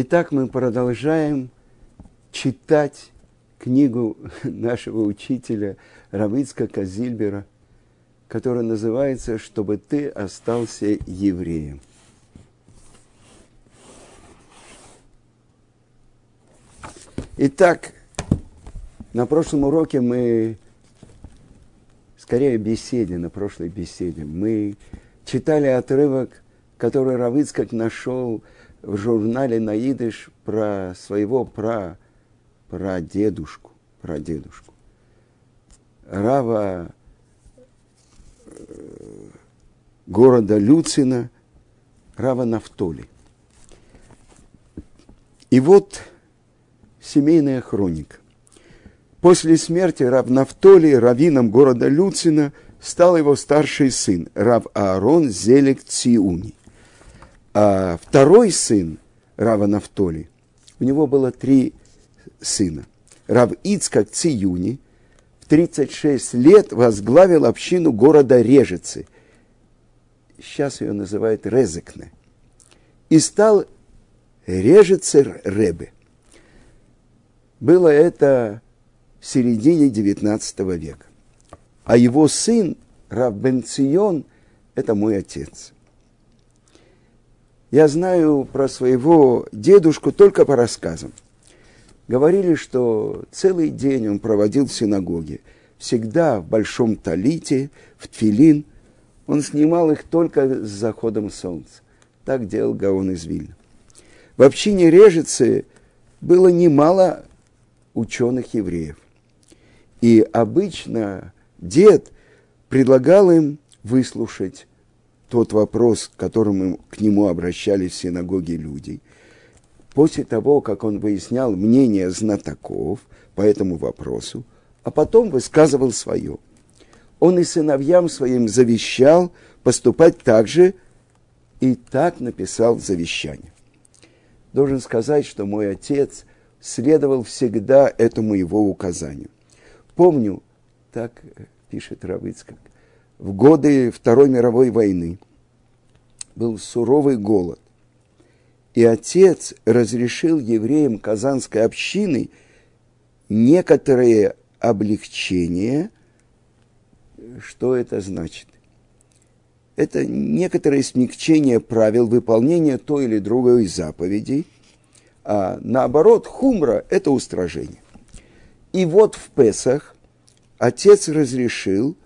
Итак, мы продолжаем читать книгу нашего учителя Равицка Казильбера, которая называется «Чтобы ты остался евреем». Итак, на прошлом уроке мы, скорее беседе, на прошлой беседе, мы читали отрывок, который Равицкак нашел в журнале «Наидыш» про своего пра, прадедушку, прадедушку. Рава э, города Люцина, Рава Нафтоли. И вот семейная хроника. После смерти Рав Нафтоли, раввином города Люцина, стал его старший сын, Рав Аарон Зелек Циуни. А второй сын Рава Нафтоли, у него было три сына. Рав Ицкак Циюни в 36 лет возглавил общину города Режицы. Сейчас ее называют Резекне. И стал Режицер Ребе. Было это в середине XIX века. А его сын, Рав Бенцион, это мой отец. Я знаю про своего дедушку только по рассказам. Говорили, что целый день он проводил в синагоге. Всегда в большом талите, в тфилин. Он снимал их только с заходом солнца. Так делал Гаон из Вильна. В общине Режицы было немало ученых евреев. И обычно дед предлагал им выслушать тот вопрос, к которому к нему обращались в синагоге люди. После того, как он выяснял мнение знатоков по этому вопросу, а потом высказывал свое. Он и сыновьям своим завещал поступать так же, и так написал завещание. Должен сказать, что мой отец следовал всегда этому его указанию. Помню, так пишет Равыцкак, в годы Второй мировой войны был суровый голод. И отец разрешил евреям Казанской общины некоторые облегчения. Что это значит? Это некоторое смягчение правил выполнения той или другой заповедей, а наоборот, хумра – это устражение. И вот в Песах отец разрешил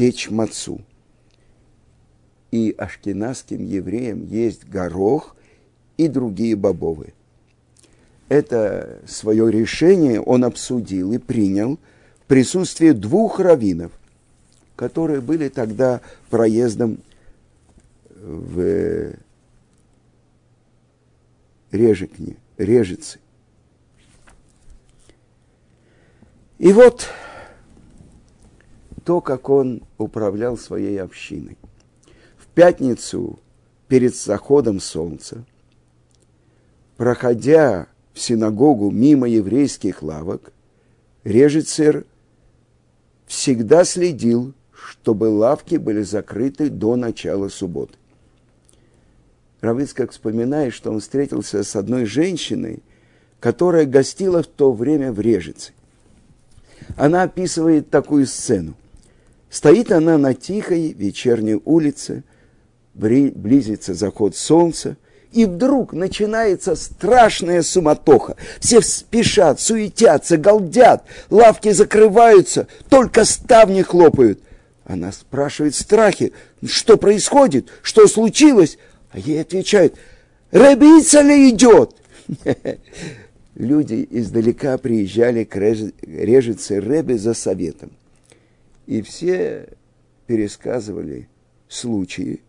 печь мацу. И ашкенадским евреям есть горох и другие бобовые. Это свое решение он обсудил и принял в присутствии двух раввинов, которые были тогда проездом в Режекне, Режице. И вот то, как он управлял своей общиной. В пятницу перед заходом солнца, проходя в синагогу мимо еврейских лавок, Режицер всегда следил, чтобы лавки были закрыты до начала субботы. Равицкак вспоминает, что он встретился с одной женщиной, которая гостила в то время в Режице. Она описывает такую сцену. Стоит она на тихой вечерней улице, близится заход солнца, и вдруг начинается страшная суматоха. Все спешат, суетятся, галдят, лавки закрываются, только ставни хлопают. Она спрашивает в страхе, что происходит, что случилось, а ей отвечают, рабица ли идет? Люди издалека приезжали к режице Ребе за советом. И все пересказывали случаи,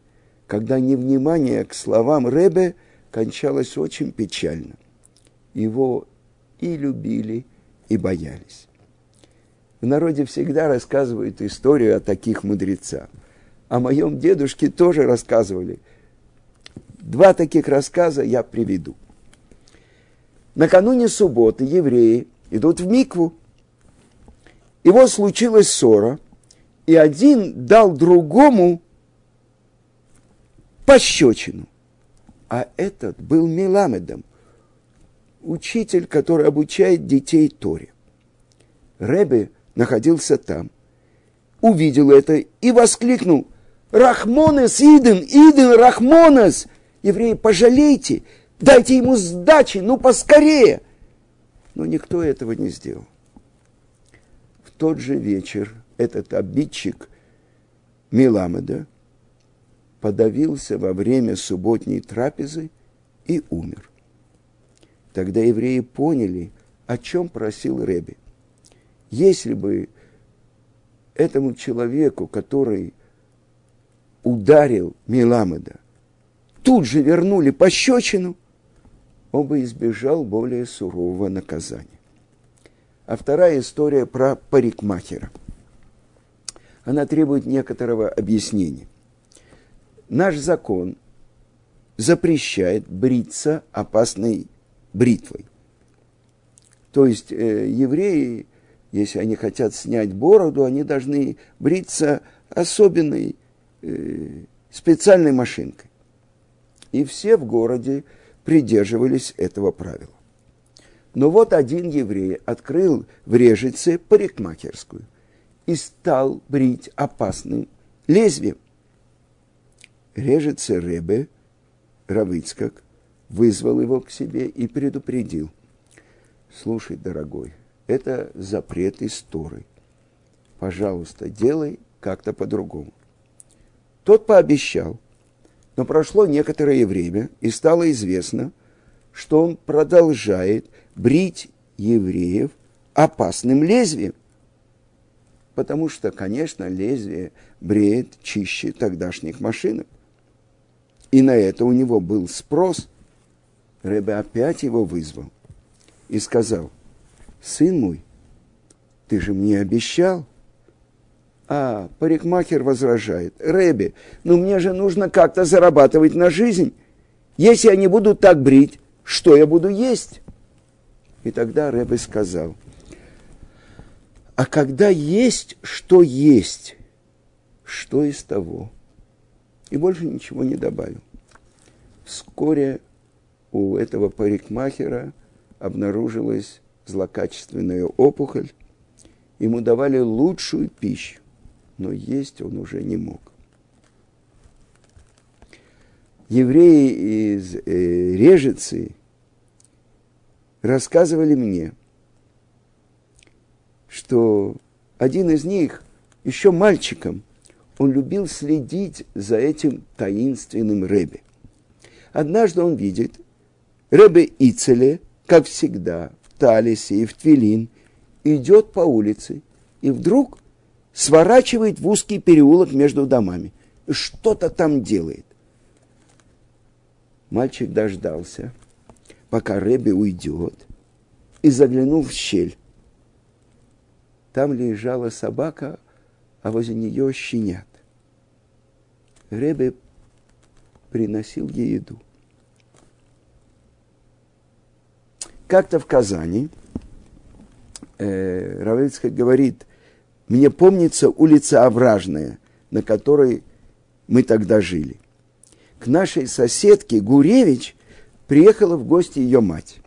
когда невнимание к словам Ребе кончалось очень печально. Его и любили, и боялись. В народе всегда рассказывают историю о таких мудрецах. О моем дедушке тоже рассказывали. Два таких рассказа я приведу. Накануне субботы евреи идут в Микву. И вот случилась ссора – и один дал другому пощечину. А этот был Меламедом. учитель, который обучает детей Торе. Ребе находился там, увидел это и воскликнул «Рахмонес, Иден, Иден, Рахмонес! Евреи, пожалейте, дайте ему сдачи, ну поскорее!» Но никто этого не сделал. В тот же вечер этот обидчик Миламеда подавился во время субботней трапезы и умер. Тогда евреи поняли, о чем просил Реби. Если бы этому человеку, который ударил Миламеда, тут же вернули пощечину, он бы избежал более сурового наказания. А вторая история про парикмахера. Она требует некоторого объяснения. Наш закон запрещает бриться опасной бритвой. То есть э, евреи, если они хотят снять бороду, они должны бриться особенной э, специальной машинкой. И все в городе придерживались этого правила. Но вот один еврей открыл в Режице парикмахерскую и стал брить опасным лезвием. Режице Ребе, Равыцкак, вызвал его к себе и предупредил. Слушай, дорогой, это запрет истории. Пожалуйста, делай как-то по-другому. Тот пообещал, но прошло некоторое время, и стало известно, что он продолжает брить евреев опасным лезвием. Потому что, конечно, лезвие бреет чище тогдашних машинок. И на это у него был спрос. Рэбе опять его вызвал и сказал, сын мой, ты же мне обещал. А парикмахер возражает, Рэбе, ну мне же нужно как-то зарабатывать на жизнь. Если я не буду так брить, что я буду есть? И тогда Рэбе сказал, а когда есть, что есть, что из того? И больше ничего не добавил. Вскоре у этого парикмахера обнаружилась злокачественная опухоль. Ему давали лучшую пищу, но есть он уже не мог. Евреи из э, Режицы рассказывали мне, что один из них, еще мальчиком, он любил следить за этим таинственным Рэбе. Однажды он видит Рэбе Ицеле, как всегда, в Талисе и в Твилин, идет по улице и вдруг сворачивает в узкий переулок между домами. Что-то там делает. Мальчик дождался, пока Рэбе уйдет, и заглянул в щель. Там лежала собака, а возле нее щенят. Ребе приносил ей еду. Как-то в Казани э, Равельцкая говорит, мне помнится улица Овражная, на которой мы тогда жили. К нашей соседке Гуревич приехала в гости ее мать.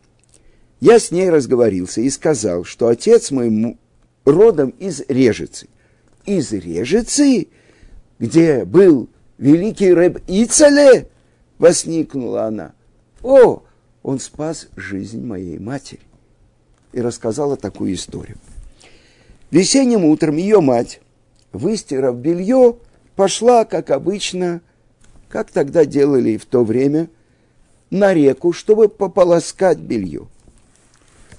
Я с ней разговорился и сказал, что отец мой родом из Режицы. Из Режицы, где был великий рэб Ицале, воскликнула она. О, он спас жизнь моей матери. И рассказала такую историю. Весенним утром ее мать, выстирав белье, пошла, как обычно, как тогда делали в то время, на реку, чтобы пополоскать белье.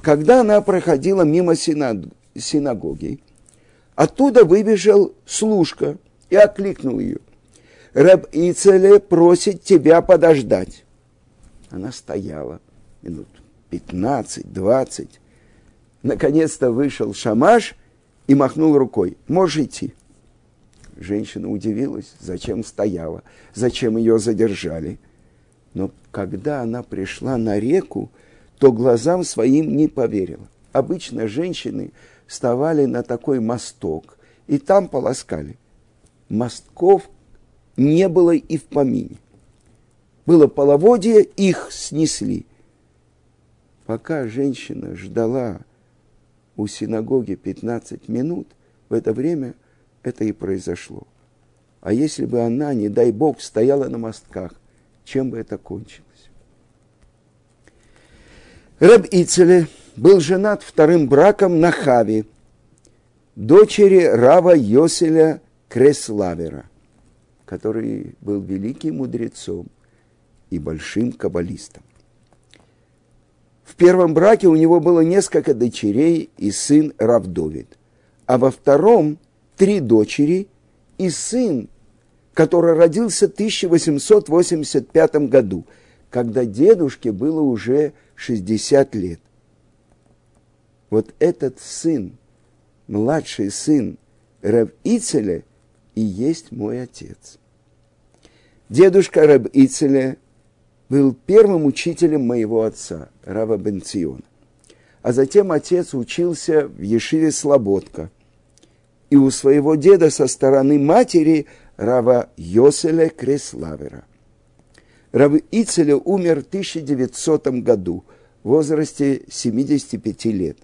Когда она проходила мимо синагоги, оттуда выбежал служка и окликнул ее. Рэб Ицеле просит тебя подождать. Она стояла минут 15-20. Наконец-то вышел Шамаш и махнул рукой. Можешь идти. Женщина удивилась, зачем стояла, зачем ее задержали. Но когда она пришла на реку, то глазам своим не поверила. Обычно женщины вставали на такой мосток и там полоскали. Мостков не было и в помине было половодье, их снесли. Пока женщина ждала у синагоги 15 минут, в это время это и произошло. А если бы она, не дай Бог, стояла на мостках, чем бы это кончилось? Раб Ицеле был женат вторым браком на Хаве, дочери Рава Йоселя Креславера, который был великим мудрецом и большим каббалистом. В первом браке у него было несколько дочерей и сын Равдовид, а во втором три дочери и сын, который родился в 1885 году, когда дедушке было уже 60 лет. Вот этот сын, младший сын Раб Ицеля, и есть мой отец. Дедушка Раб Ицеля был первым учителем моего отца, Рава Бенциона. А затем отец учился в Ешиве Слободка. И у своего деда со стороны матери Рава Йоселя Креславера. Рав Ицеля умер в 1900 году в возрасте 75 лет.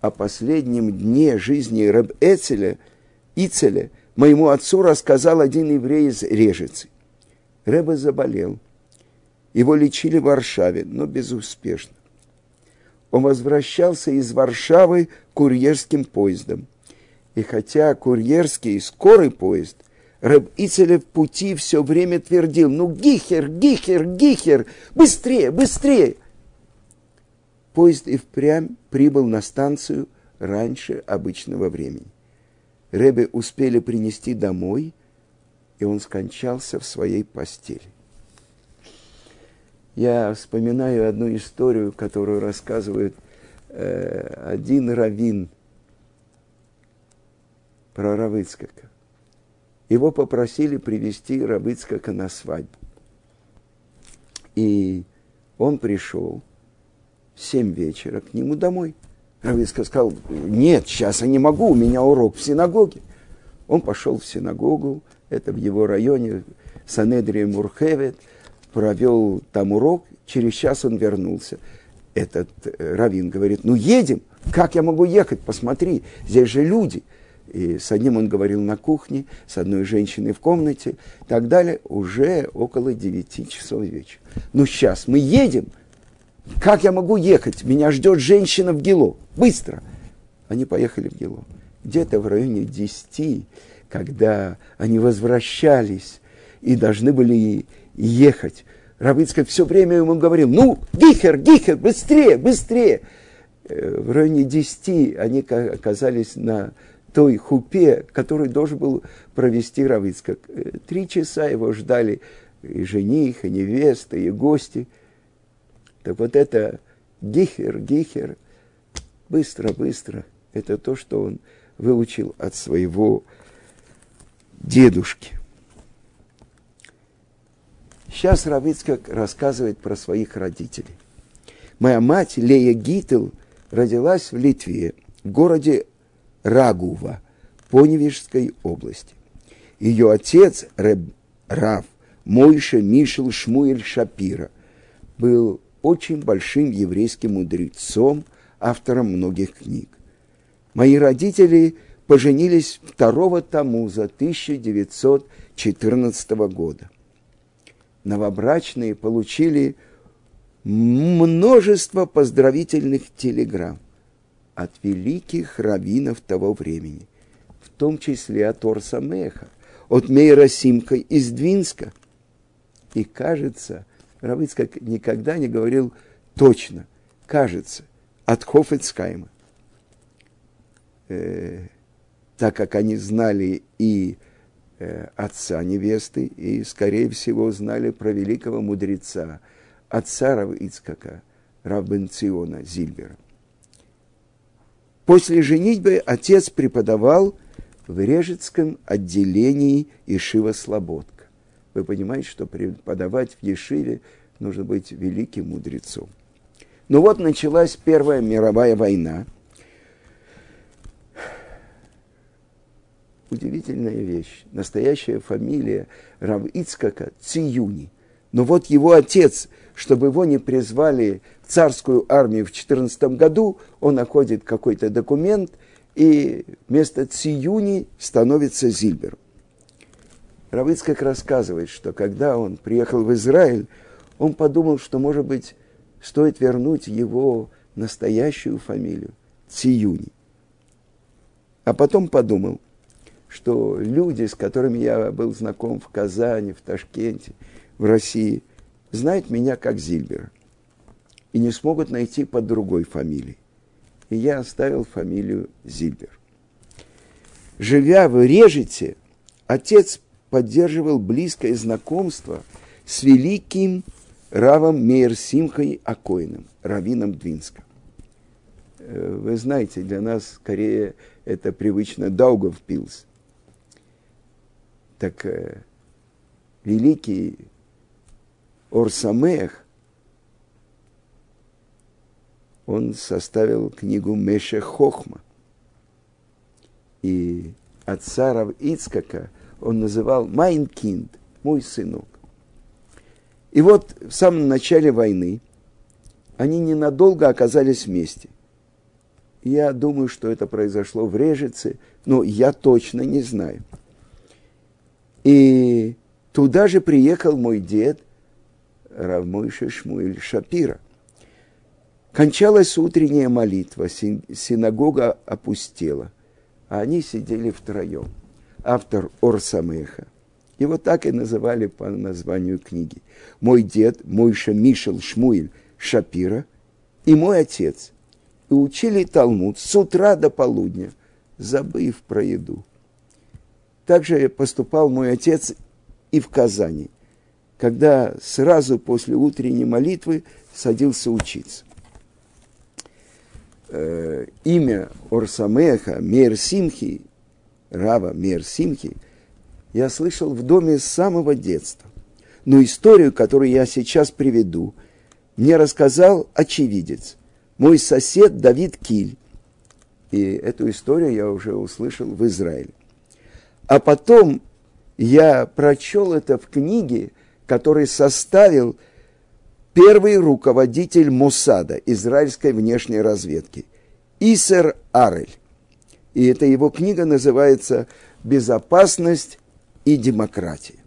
О последнем дне жизни Раб Эцеля, Ицеля моему отцу рассказал один еврей из Режицы. Рэба заболел – его лечили в Варшаве, но безуспешно. Он возвращался из Варшавы курьерским поездом. И хотя курьерский и скорый поезд, Рэб Ицелев в пути все время твердил, ну, Гихер, Гихер, Гихер, быстрее, быстрее. Поезд и впрямь прибыл на станцию раньше обычного времени. Рэбе успели принести домой, и он скончался в своей постели я вспоминаю одну историю, которую рассказывает э, один раввин про Равыцкака. Его попросили привести Равыцкака на свадьбу. И он пришел в семь вечера к нему домой. Равыцкак сказал, нет, сейчас я не могу, у меня урок в синагоге. Он пошел в синагогу, это в его районе, Санедрия Мурхевет – провел там урок, через час он вернулся. Этот э, раввин говорит, ну едем, как я могу ехать, посмотри, здесь же люди. И с одним он говорил на кухне, с одной женщиной в комнате, и так далее, уже около девяти часов вечера. Ну сейчас мы едем, как я могу ехать, меня ждет женщина в Гило, быстро. Они поехали в Гило. Где-то в районе десяти, когда они возвращались и должны были ехать. Равицкак все время ему говорил, ну, Гихер, Гихер, быстрее, быстрее. Э, в районе десяти они оказались на той хупе, который должен был провести Равицкак. Э, три часа его ждали и жених, и невеста, и гости. Так вот это Гихер, Гихер, быстро, быстро, это то, что он выучил от своего дедушки. Сейчас Равицкак рассказывает про своих родителей. Моя мать Лея Гитл родилась в Литве, в городе Рагува, Поневежской области. Ее отец Рав Мойша Мишел Шмуэль Шапира был очень большим еврейским мудрецом, автором многих книг. Мои родители поженились 2 Тамуза 1914 года новобрачные получили множество поздравительных телеграмм от великих раввинов того времени, в том числе от Орса Меха, от Мейра Симка из Двинска. И кажется, Равыцкак никогда не говорил точно, кажется, от Хофицкайма. Э, так как они знали и Э, отца невесты и, скорее всего, знали про великого мудреца, отца Рав Ицкака, Раббенциона Зильбера. После женитьбы отец преподавал в Режецком отделении Ишива Слободка. Вы понимаете, что преподавать в Ешиве нужно быть великим мудрецом. Ну вот началась Первая мировая война – удивительная вещь. Настоящая фамилия Рав Ицкака Циюни. Но вот его отец чтобы его не призвали в царскую армию в 14 году, он находит какой-то документ, и вместо Циюни становится Зильбер. Равыцкак рассказывает, что когда он приехал в Израиль, он подумал, что, может быть, стоит вернуть его настоящую фамилию – Циюни. А потом подумал, что люди, с которыми я был знаком в Казани, в Ташкенте, в России, знают меня как Зильбера и не смогут найти под другой фамилией. И я оставил фамилию Зильбер. Живя в Режете, отец поддерживал близкое знакомство с великим Равом Мейерсимхой Акоином, раввином Двинска. Э, вы знаете, для нас скорее это привычно Даугавпилс. Так э, великий Орсамех, он составил книгу Меше Хохма. И отца Рав Ицкака он называл Майнкинд, мой сынок. И вот в самом начале войны они ненадолго оказались вместе. Я думаю, что это произошло в Режице, но я точно не знаю. И туда же приехал мой дед, Равмойша Шмуэль Шапира. Кончалась утренняя молитва, синагога опустела, а они сидели втроем. Автор Орсамеха. Его так и называли по названию книги. Мой дед, Мойша Мишел Шмуэль Шапира, и мой отец. И учили Талмуд с утра до полудня, забыв про еду. Также поступал мой отец и в Казани, когда сразу после утренней молитвы садился учиться. Э, имя Орсамеха, Мер Симхи, Рава Мер Симхи, я слышал в доме с самого детства. Но историю, которую я сейчас приведу, мне рассказал очевидец, мой сосед Давид Киль. И эту историю я уже услышал в Израиле. А потом я прочел это в книге, который составил первый руководитель Мосада, израильской внешней разведки, Исер Арель. И эта его книга называется «Безопасность и демократия».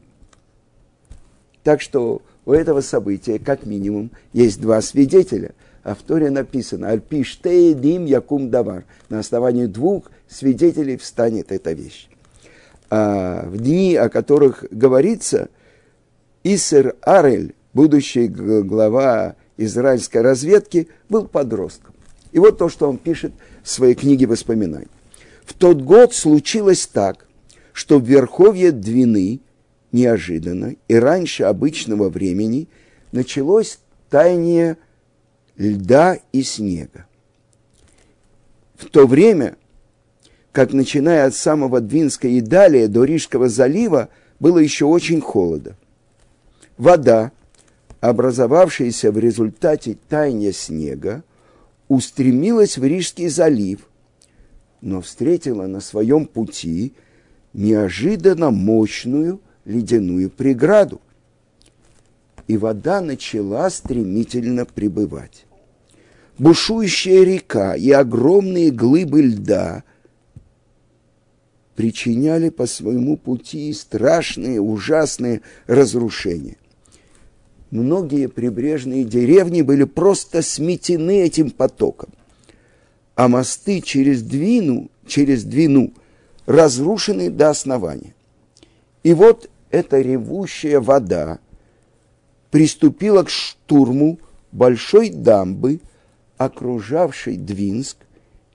Так что у этого события, как минимум, есть два свидетеля. А в Торе написано «Альпиштей дим якум давар». На основании двух свидетелей встанет эта вещь а в дни, о которых говорится, Исер Арель, будущий глава израильской разведки, был подростком. И вот то, что он пишет в своей книге воспоминаний. В тот год случилось так, что в Верховье Двины неожиданно и раньше обычного времени началось таяние льда и снега. В то время как начиная от самого Двинска и далее до Рижского залива было еще очень холодно. Вода, образовавшаяся в результате таяния снега, устремилась в Рижский залив, но встретила на своем пути неожиданно мощную ледяную преграду. И вода начала стремительно прибывать. Бушующая река и огромные глыбы льда – причиняли по своему пути страшные, ужасные разрушения. Многие прибрежные деревни были просто сметены этим потоком, а мосты через Двину, через Двину разрушены до основания. И вот эта ревущая вода приступила к штурму большой дамбы, окружавшей Двинск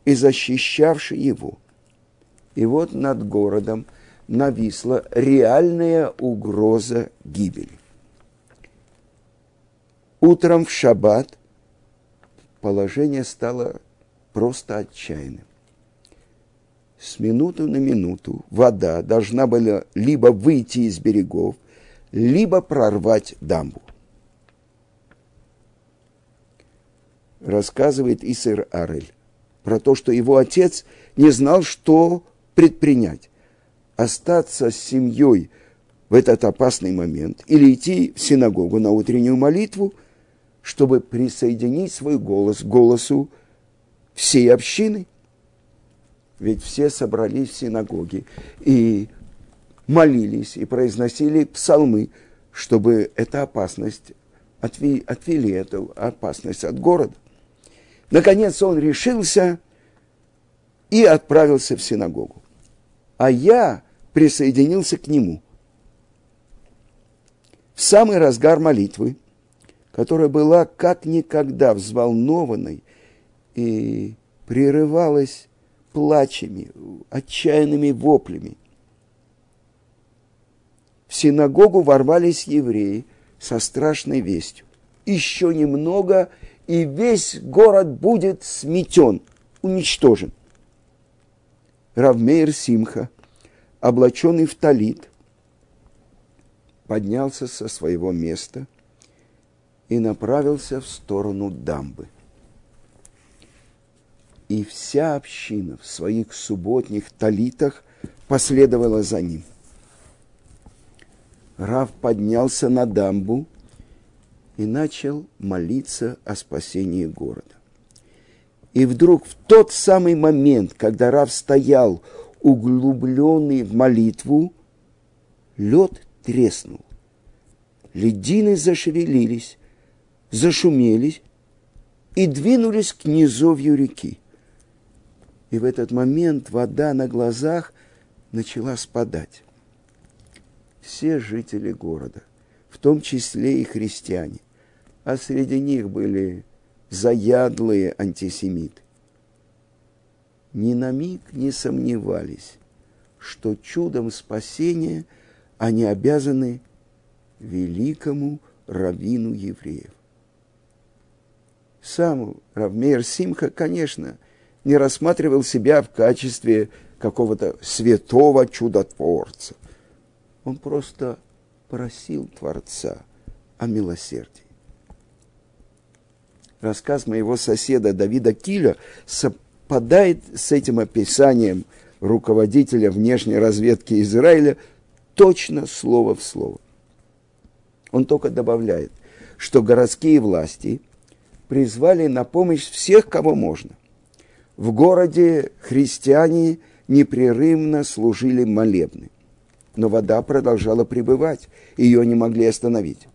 и защищавшей его – и вот над городом нависла реальная угроза гибели. Утром в шаббат положение стало просто отчаянным. С минуты на минуту вода должна была либо выйти из берегов, либо прорвать дамбу. Рассказывает Исер Арель про то, что его отец не знал, что предпринять? Остаться с семьей в этот опасный момент или идти в синагогу на утреннюю молитву, чтобы присоединить свой голос к голосу всей общины. Ведь все собрались в синагоге и молились и произносили псалмы, чтобы эта опасность отвели, отвели эту опасность от города. Наконец он решился и отправился в синагогу. А я присоединился к нему. В самый разгар молитвы, которая была как никогда взволнованной и прерывалась плачами, отчаянными воплями. В синагогу ворвались евреи со страшной вестью. Еще немного, и весь город будет сметен, уничтожен. Равмейр Симха, облаченный в талит, поднялся со своего места и направился в сторону дамбы. И вся община в своих субботних талитах последовала за ним. Рав поднялся на дамбу и начал молиться о спасении города. И вдруг в тот самый момент, когда Рав стоял углубленный в молитву, лед треснул. Ледины зашевелились, зашумелись и двинулись к низовью реки. И в этот момент вода на глазах начала спадать. Все жители города, в том числе и христиане, а среди них были заядлые антисемиты. Ни на миг не сомневались, что чудом спасения они обязаны великому раввину евреев. Сам Равмейр Симха, конечно, не рассматривал себя в качестве какого-то святого чудотворца. Он просто просил Творца о милосердии рассказ моего соседа Давида Киля совпадает с этим описанием руководителя внешней разведки Израиля точно слово в слово. Он только добавляет, что городские власти призвали на помощь всех, кого можно. В городе христиане непрерывно служили молебны, но вода продолжала пребывать, ее не могли остановить.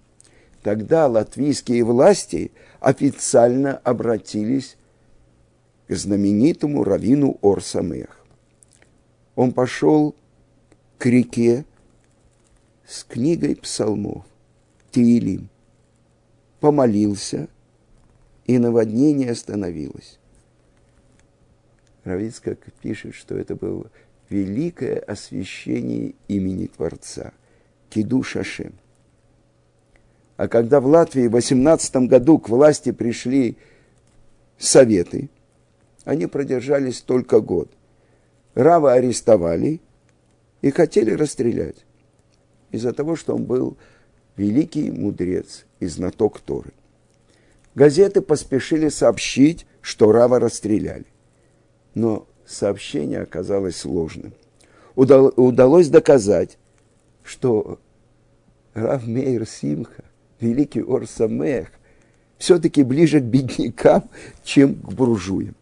Тогда латвийские власти официально обратились к знаменитому раввину Орсамех. Он пошел к реке с книгой псалмов, Тиилим, помолился, и наводнение остановилось. Равицкак пишет, что это было великое освящение имени Творца, Киду Шашем. А когда в Латвии в 18 году к власти пришли советы, они продержались только год. Рава арестовали и хотели расстрелять из-за того, что он был великий мудрец и знаток Торы. Газеты поспешили сообщить, что Рава расстреляли. Но сообщение оказалось ложным. Удалось доказать, что Рав Мейер Симха великий Орсамех все-таки ближе к беднякам, чем к буржуям.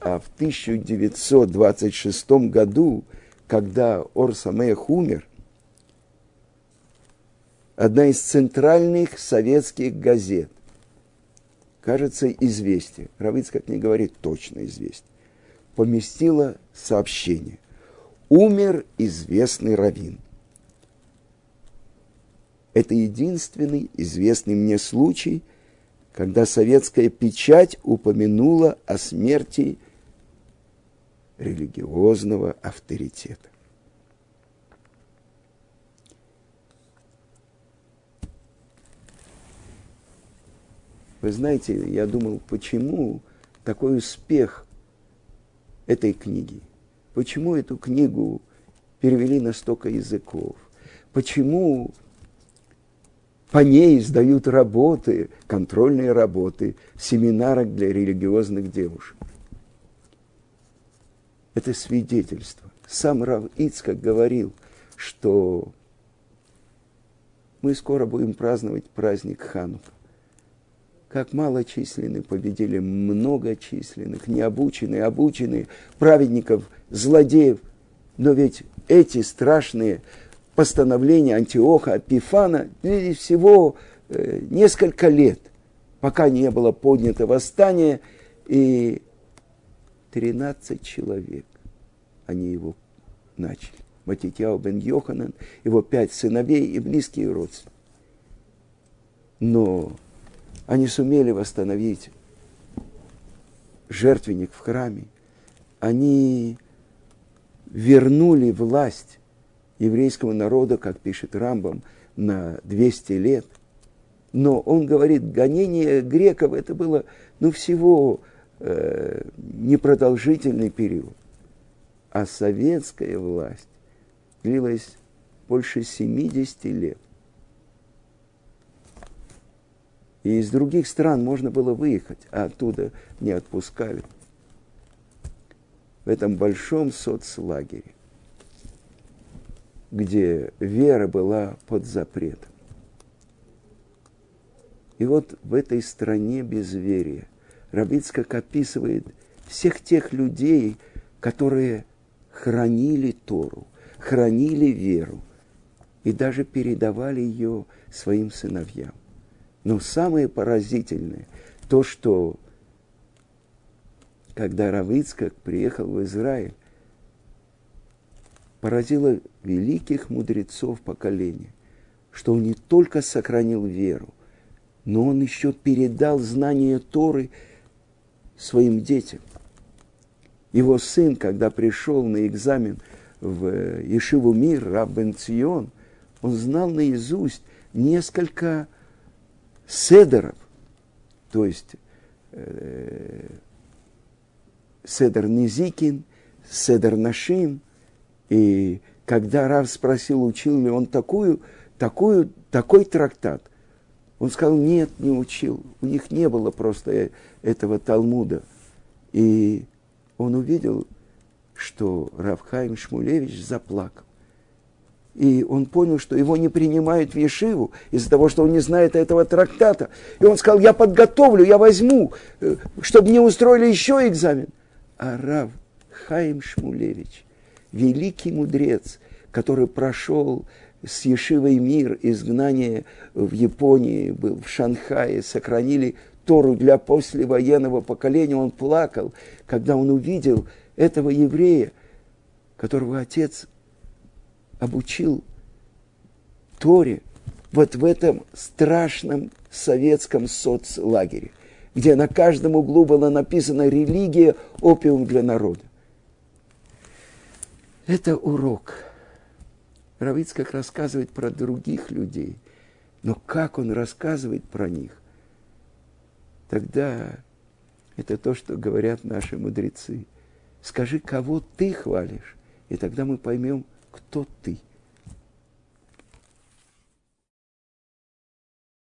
А в 1926 году, когда Орсамех умер, одна из центральных советских газет, кажется, «Известие», как не говорит точно «Известие», поместила сообщение. Умер известный раввин. Это единственный известный мне случай, когда советская печать упомянула о смерти религиозного авторитета. Вы знаете, я думал, почему такой успех этой книги? Почему эту книгу перевели на столько языков? Почему по ней издают работы, контрольные работы, семинары для религиозных девушек. Это свидетельство. Сам Рав Ицкак говорил, что мы скоро будем праздновать праздник Ханука. Как малочисленные победили многочисленных, необученные, обученные, праведников, злодеев. Но ведь эти страшные постановления Антиоха, Пифана длились всего э, несколько лет, пока не было поднято восстание, и 13 человек они его начали. Матитяу бен Йоханан, его пять сыновей и близкие родственники. Но они сумели восстановить жертвенник в храме. Они вернули власть еврейского народа, как пишет Рамбам, на 200 лет. Но он говорит, гонение греков это было ну, всего э, непродолжительный период. А советская власть длилась больше 70 лет. И из других стран можно было выехать, а оттуда не отпускали. В этом большом соцлагере, где вера была под запретом. И вот в этой стране безверия Рабицкак описывает всех тех людей, которые хранили Тору, хранили веру и даже передавали ее своим сыновьям. Но самое поразительное, то, что когда Равицкак приехал в Израиль, поразило великих мудрецов поколения, что он не только сохранил веру, но он еще передал знание Торы своим детям. Его сын, когда пришел на экзамен в Ешиву Мир, Раббен Цион, он знал наизусть несколько седеров, то есть э, седер Низикин, седер Нашим. И когда Рав спросил, учил ли он такую, такую, такой трактат, он сказал, нет, не учил. У них не было просто этого Талмуда. И он увидел, что Равхайм Шмулевич заплакал. И он понял, что его не принимают в Ешиву из-за того, что он не знает этого трактата. И он сказал, я подготовлю, я возьму, э, чтобы мне устроили еще экзамен. А Рав Хаим Шмулевич, великий мудрец, который прошел с Ешивой мир, изгнание в Японии, был в Шанхае, сохранили Тору для послевоенного поколения, он плакал, когда он увидел этого еврея, которого отец обучил Торе вот в этом страшном советском соцлагере, где на каждом углу было написано «религия – опиум для народа». Это урок. Равицкак рассказывает про других людей, но как он рассказывает про них, тогда это то, что говорят наши мудрецы. Скажи, кого ты хвалишь, и тогда мы поймем, кто ты –